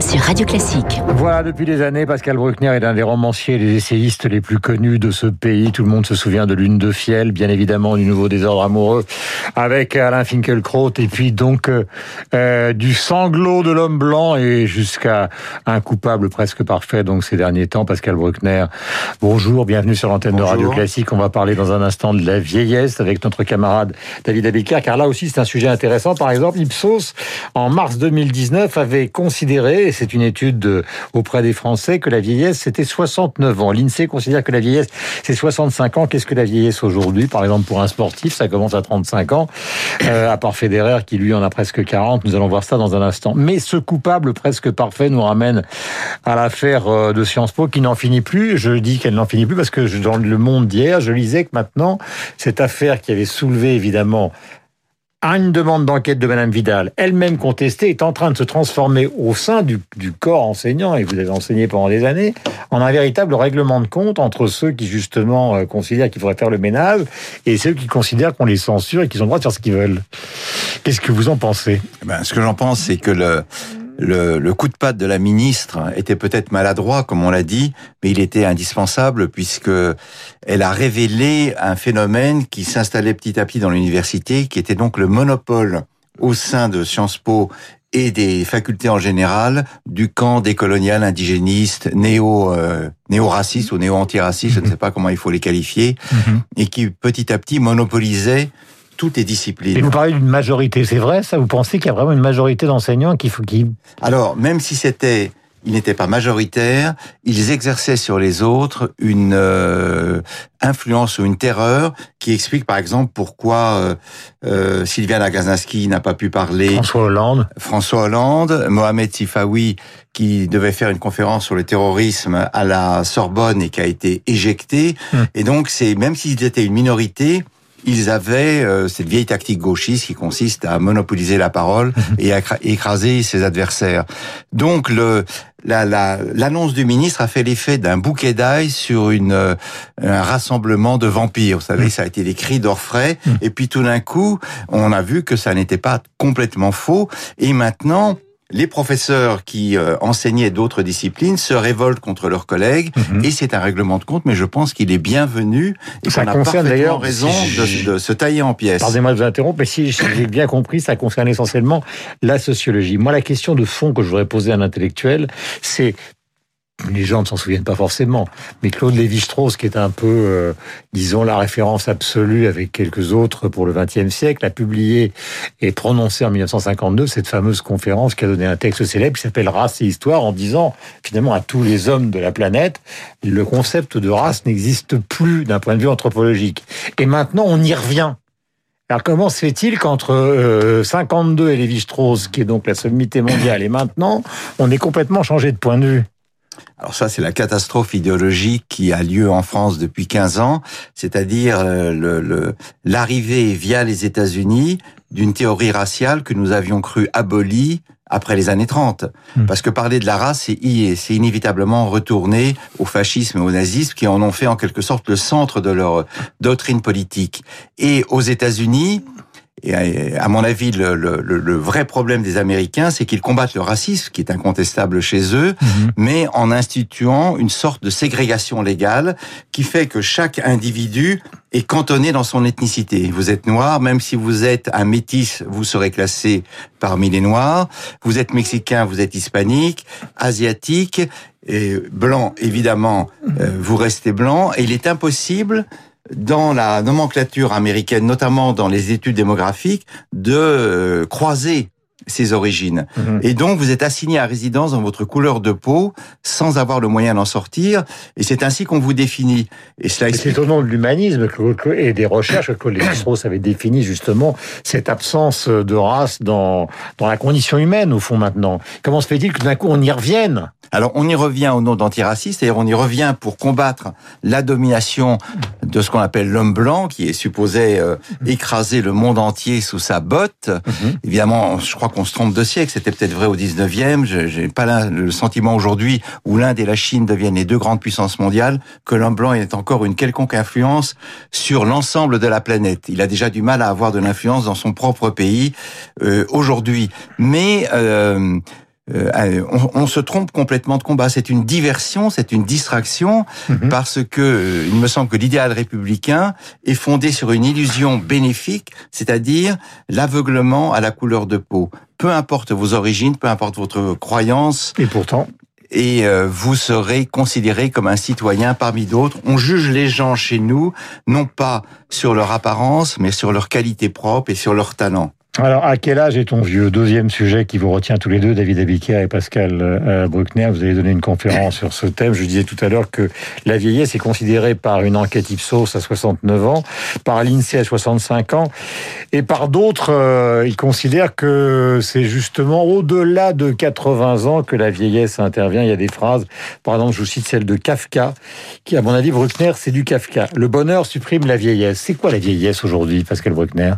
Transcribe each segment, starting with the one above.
sur Radio Classique. Voilà, depuis des années, Pascal Bruckner est un des romanciers et des essayistes les plus connus de ce pays. Tout le monde se souvient de Lune de Fiel, bien évidemment du Nouveau Désordre Amoureux, avec Alain Finkielkraut, et puis donc euh, euh, du sanglot de l'homme blanc et jusqu'à un coupable presque parfait, donc ces derniers temps, Pascal Bruckner. Bonjour, bienvenue sur l'antenne de Radio Classique. On va parler dans un instant de la vieillesse avec notre camarade David Abiker, car là aussi c'est un sujet intéressant. Par exemple, Ipsos, en mars 2019, avait considéré c'est une étude auprès des Français, que la vieillesse, c'était 69 ans. L'INSEE considère que la vieillesse, c'est 65 ans. Qu'est-ce que la vieillesse aujourd'hui? Par exemple, pour un sportif, ça commence à 35 ans, euh, à part Federer, qui lui en a presque 40. Nous allons voir ça dans un instant. Mais ce coupable presque parfait nous ramène à l'affaire euh, de Sciences Po qui n'en finit plus. Je dis qu'elle n'en finit plus parce que dans le monde d'hier, je lisais que maintenant, cette affaire qui avait soulevé évidemment à une demande d'enquête de Madame Vidal, elle-même contestée, est en train de se transformer au sein du, corps enseignant, et vous avez enseigné pendant des années, en un véritable règlement de compte entre ceux qui justement euh, considèrent qu'il faudrait faire le ménage et ceux qui considèrent qu'on les censure et qu'ils ont le droit de faire ce qu'ils veulent. Qu'est-ce que vous en pensez? Eh ben, Ce que j'en pense, c'est que le, le, coup de patte de la ministre était peut-être maladroit, comme on l'a dit, mais il était indispensable puisque elle a révélé un phénomène qui s'installait petit à petit dans l'université, qui était donc le monopole au sein de Sciences Po et des facultés en général du camp des coloniales indigénistes, néo euh, néo-racistes ou néo-antiracistes, je ne sais pas comment il faut les qualifier, mhm. et qui petit à petit monopolisait toutes les disciplines. Et vous parlez d'une majorité, c'est vrai ça Vous pensez qu'il y a vraiment une majorité d'enseignants qui faut qui Alors, même si c'était ils n'étaient pas majoritaires, ils exerçaient sur les autres une euh, influence ou une terreur qui explique par exemple pourquoi euh, euh, n'a pas pu parler. François Hollande. François Hollande, Mohamed Sifawi qui devait faire une conférence sur le terrorisme à la Sorbonne et qui a été éjecté. Hum. Et donc c'est même s'ils étaient une minorité, ils avaient euh, cette vieille tactique gauchiste qui consiste à monopoliser la parole mhm. et à écraser ses adversaires. Donc le l'annonce du ministre a fait l'effet d'un bouquet d'ail sur une euh, un rassemblement de vampires. Vous savez, mhm. ça a été des cris d'orfraie. Mhm. Et puis tout d'un coup, on a vu que ça n'était pas complètement faux. Et maintenant, les professeurs qui euh, enseignaient d'autres disciplines se révoltent contre leurs collègues mhm. et c'est un règlement de compte, mais je pense qu'il est bienvenu et qu'on a parfaitement raison de, se tailler en pièces. Pardonnez-moi de vous interrompre, mais si j'ai bien compris, ça concerne essentiellement la sociologie. Moi, la question de fond que je voudrais poser à un intellectuel, c'est les gens ne s'en souviennent pas forcément, mais Claude Lévi-Strauss, qui est un peu, euh, disons, la référence absolue avec quelques autres pour le XXe siècle, a publié et prononcé en 1952 cette fameuse conférence qui a donné un texte célèbre qui s'appelle Race et Histoire, en disant finalement à tous les hommes de la planète, le concept de race n'existe plus d'un point de vue anthropologique. Et maintenant, on y revient. Alors comment se fait-il qu'entre 52 euh, et Lévi-Strauss, qui est donc la sommité mondiale, et maintenant, on est complètement changé de point de vue? Alors ça, c'est la catastrophe idéologique qui a lieu en France depuis 15 ans, c'est-à-dire euh, l'arrivée via les États-Unis d'une théorie raciale que nous avions cru abolie après les années 30. Hmm. Parce que parler de la race, c'est inévitablement retourner au fascisme et au nazisme qui en ont fait en quelque sorte le centre de leur doctrine politique. Et aux États-Unis, et à mon avis, le, le, le vrai problème des Américains, c'est qu'ils combattent le racisme, qui est incontestable chez eux, mhm. mais en instituant une sorte de ségrégation légale qui fait que chaque individu est cantonné dans son ethnicité. Vous êtes noir, même si vous êtes un métis, vous serez classé parmi les noirs. Vous êtes mexicain, vous êtes hispanique, asiatique, et blanc, évidemment, euh, vous restez blanc. Et il est impossible dans la nomenclature américaine, notamment dans les études démographiques, de euh, croiser ses origines. Mhm. Et donc, vous êtes assigné à résidence dans votre couleur de peau sans avoir le moyen d'en sortir. Et c'est ainsi qu'on vous définit. Et cela C'est au nom de l'humanisme et des recherches que les Strauss avait défini justement cette absence de race dans, dans la condition humaine, au fond, maintenant. Comment se fait-il que d'un coup, on y revienne? Alors on y revient au nom d'antiraciste, c'est-à-dire on y revient pour combattre la domination de ce qu'on appelle l'homme blanc, qui est supposé euh, écraser le monde entier sous sa botte. Mhm. Évidemment, je crois qu'on se trompe de siècle, c'était peut-être vrai au 19e, je- j'ai pas le sentiment aujourd'hui où l'Inde et la Chine deviennent les deux grandes puissances mondiales, que l'homme blanc ait encore une quelconque influence sur l'ensemble de la planète. Il a déjà du mal à avoir de l'influence dans son propre pays euh, aujourd'hui. Mais euh, euh, on, on se trompe complètement de combat. C'est une diversion, c'est une distraction, Mhm. parce que euh, il me semble que l'idéal républicain est fondé sur une illusion bénéfique, c'est-à-dire l'aveuglement à la couleur de peau. Peu importe vos origines, peu importe votre croyance, Et pourtant, et euh, vous serez considéré comme un citoyen parmi d'autres. On juge les gens chez nous, non pas sur leur apparence, mais sur leur qualité propre et sur leur talent. Alors à quel âge est-on vieux? Deuxième sujet qui vous retient tous les deux, David Abiker et Pascal euh, Bruckner. Vous avez donné une conférence sur ce thème. Je disais tout à l'heure que la vieillesse est considérée par une enquête Ipsos à 69 ans, par l'INSEE à 65 ans, et par d'autres, euh, ils considèrent que c'est justement au-delà de 80 ans que la vieillesse intervient. Il y a des phrases, par exemple, je vous cite celle de Kafka, qui, à mon avis, Bruckner, c'est du Kafka. Le bonheur supprime la vieillesse. C'est quoi la vieillesse aujourd'hui, Pascal Bruckner?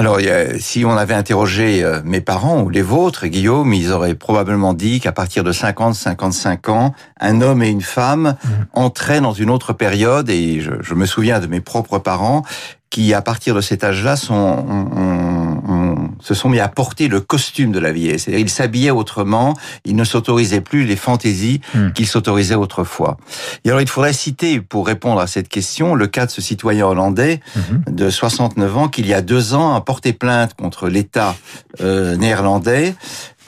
Alors, si on avait interrogé euh, mes parents ou les vôtres, Guillaume, ils auraient probablement dit qu'à partir de 50, 55 ans, un homme et une femme entraient dans une autre période. Et je, je me souviens de mes propres parents qui, à partir de cet âge-là, sont, on- on- on- se sont mis à porter le costume de la vieillesse. C'est-à-dire, ils s'habillaient autrement, ils ne s'autorisaient plus les fantaisies Mm. qu'ils s'autorisaient autrefois. Et alors, il faudrait citer, pour répondre à cette question, le cas de ce citoyen hollandais Mhm. de 69 ans qui, il y a deux ans, a porté plainte contre l'État euh, néerlandais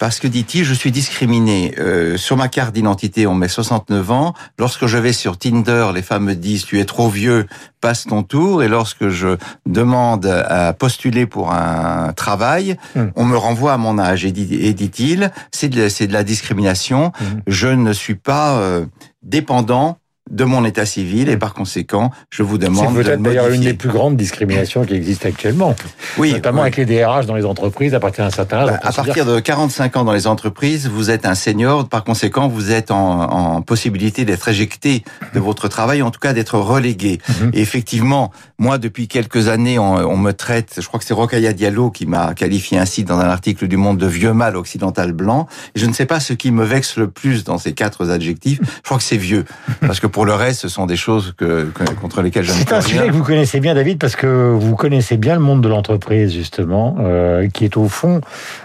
parce que, dit-il, je suis discriminé. Euh, sur ma carte d'identité, on met 69 ans. Lorsque je vais sur Tinder, les femmes me disent, tu es trop vieux, passe ton tour. Et lorsque je demande à postuler pour un travail, Mm. on me renvoie à mon âge. Et, dit- et dit-il, c'est de, la discrimination. Mhm. Je ne suis pas euh, dépendant de mon état civil et par conséquent, je vous C'est demande de le peut-être d'ailleurs une des plus grandes discriminations qui existent actuellement, Oui, notamment oui. avec les DRH dans les entreprises à partir d'un certain âge. Bah, à partir de 45 ans dans les entreprises, vous êtes un senior. Par conséquent, vous êtes en, en possibilité d'être éjecté de votre travail, en tout cas d'être relégué. Mhm. Et effectivement, moi, depuis quelques années, on, on me traite, je crois que c'est Rokhaya Diallo qui m'a qualifié ainsi dans un article du Monde de vieux mâle occidental blanc. Et je ne sais pas ce qui me vexe le plus dans ces quatre adjectifs. Je crois que c'est vieux. Parce que pour le reste, ce sont des choses que, que- contre lesquelles je ne C'est un sujet rien. que vous connaissez bien, David, parce que vous connaissez bien le monde de l'entreprise, justement, euh, qui est au fond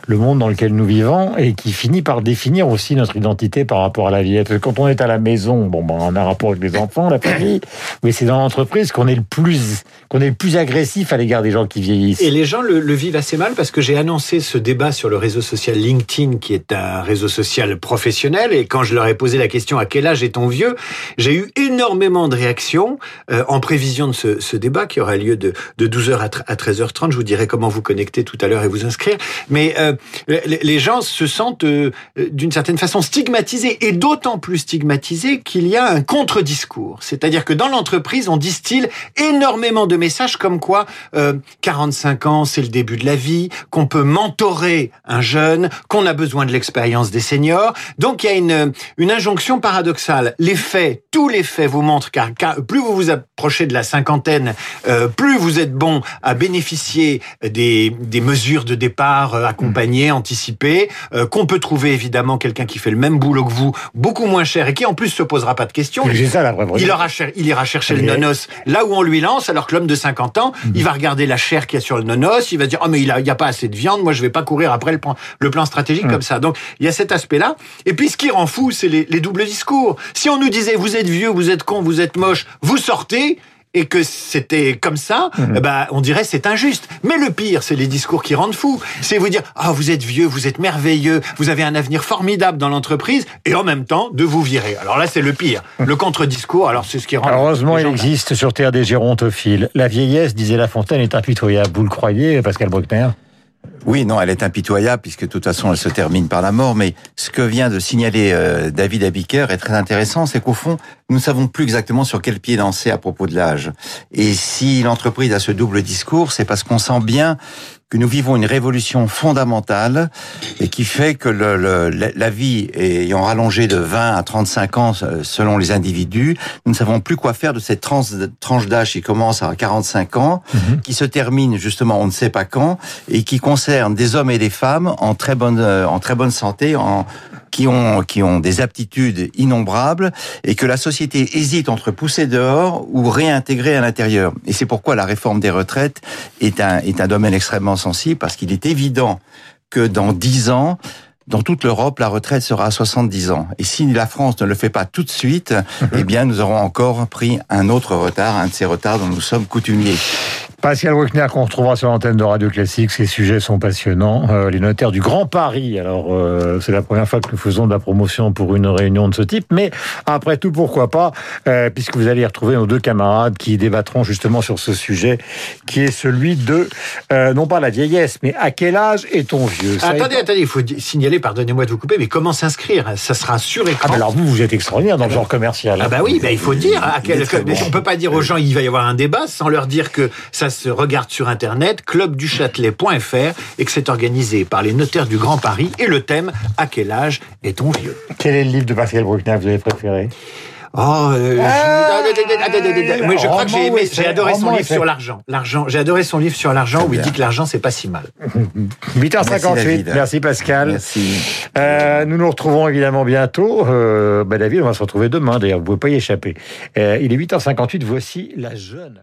le monde dans lequel nous vivons et qui finit par définir aussi notre identité par rapport à la vie. Parce que quand on est à la maison, bon, ben, on a un rapport avec les enfants, la famille, mais c'est dans l'entreprise qu'on est le plus, qu'on est le plus agressif à l'égard des gens qui vieillissent. Et les gens le, le vivent assez mal parce que j'ai annoncé ce débat sur le réseau social LinkedIn, qui est un réseau social professionnel. Et quand je leur ai posé la question à quel âge est-on vieux, j'ai eu énormément de réactions euh, en prévision de ce, ce débat qui aura lieu de, de 12h à, à 13h30. Je vous dirai comment vous connecter tout à l'heure et vous inscrire. Mais euh, les, gens se sentent euh, euh, d'une certaine façon stigmatisés et d'autant plus stigmatisés qu'il y a un contre-discours. C'est-à-dire que dans l'entreprise, on distille énormément de messages comme quoi euh, 45 ans, c'est le début de la vie, qu'on peut mentorer un jeune, qu'on a besoin de l'expérience des seniors. Donc il y a une, une injonction paradoxale. Les faits, tous les faits vous montrent car, car plus vous vous approchez de la cinquantaine, euh, plus vous êtes bon à bénéficier des, des mesures de départ euh, accompagnées, anticipées, euh, qu'on peut trouver évidemment quelqu'un qui fait le même boulot que vous, beaucoup moins cher et qui en plus se posera pas de questions. Ça la vraie Il, aura cher- il ira chercher le Mais- nonos là où on lui lance, alors que l'homme de 50 ans, Mhm. il va regarder la chair qu'il y a sur le nonos, il va se dire, oh mais il n'y a, il y a pas assez de viande, moi je vais pas courir après le plan, le plan stratégique Mhm. comme ça. Donc il y a cet aspect-là. Et puis ce qui rend fou, c'est les, les doubles discours. Si on nous disait, vous êtes vieux, vous êtes con, vous êtes moche, vous sortez, et que c'était comme ça, Mhm. eh ben, on dirait c'est injuste. Mais le pire, c'est les discours qui rendent fou. C'est vous dire, ah, vous êtes vieux, vous êtes merveilleux, vous avez un avenir formidable dans l'entreprise, et en même temps, de vous virer. Alors là, c'est le pire. Le contre-discours, alors c'est ce qui rend... Heureusement, les il existe sur Terre des gérontophiles. La vieillesse, disait La Fontaine, est impitoyable. Vous le croyez, Pascal Bruckner? Oui, non, elle est impitoyable puisque de toute façon elle se termine par la mort. Mais ce que vient de signaler euh, David Abiker est très intéressant, c'est qu'au fond, nous ne savons plus exactement sur quel pied danser à propos de l'âge. Et si l'entreprise a ce double discours, c'est parce qu'on sent bien que nous vivons une révolution fondamentale et qui fait que le, le, la vie ayant rallongé de 20 à 35 ans selon les individus, nous ne savons plus quoi faire de cette tranche, tranche d'âge qui commence à 45 ans, mhm. qui se termine justement on ne sait pas quand et qui concerne des hommes et des femmes en très bonne en très bonne santé, en qui ont qui ont des aptitudes innombrables et que la société hésite entre pousser dehors ou réintégrer à l'intérieur. Et c'est pourquoi la réforme des retraites est un est un domaine extrêmement sensible parce qu'il est évident que dans dix ans, dans toute l'Europe, la retraite sera à 70 ans. Et si la France ne le fait pas tout de suite, mhm. eh bien, nous aurons encore pris un autre retard, un de ces retards dont nous sommes coutumiers. Pascal Bruckner qu'on retrouvera sur l'antenne de Radio Classique. Ces sujets sont passionnants. Euh, les notaires du Grand Paris. Alors, euh, c'est la première fois que nous faisons de la promotion pour une réunion de ce type. Mais après tout, pourquoi pas, euh, puisque vous allez retrouver nos deux camarades qui débattront justement sur ce sujet, qui est celui de, non pas la vieillesse, mais à quel âge est-on vieux? Attendez, attendez, il faut signaler, pardonnez-moi de vous couper, mais comment s'inscrire? Ça sera sur écran. Ah ben alors vous, vous êtes extraordinaire dans le genre commercial. Ah bah oui, bah il faut dire. À quel... On peut pas dire aux gens il va y avoir un débat sans leur dire que ça se regarde sur Internet, clubduchâtelet.fr, et que c'est organisé par les notaires du Grand Paris. Et le thème, à quel âge est-on vieux? Quel est le livre de Pascal Bruckner que vous avez préféré? Oh, euh, je crois que j'ai aimé, j'ai adoré son livre sur l'argent. L'argent, j'ai adoré son livre sur l'argent où il dit que l'argent c'est pas si mal. 8h58. Merci, Pascal. Merci. Euh, nous nous retrouvons évidemment bientôt. Euh, bah, David, on va se retrouver demain. D'ailleurs, vous pouvez pas y échapper. Euh, il est 8h58. Voici la jeune.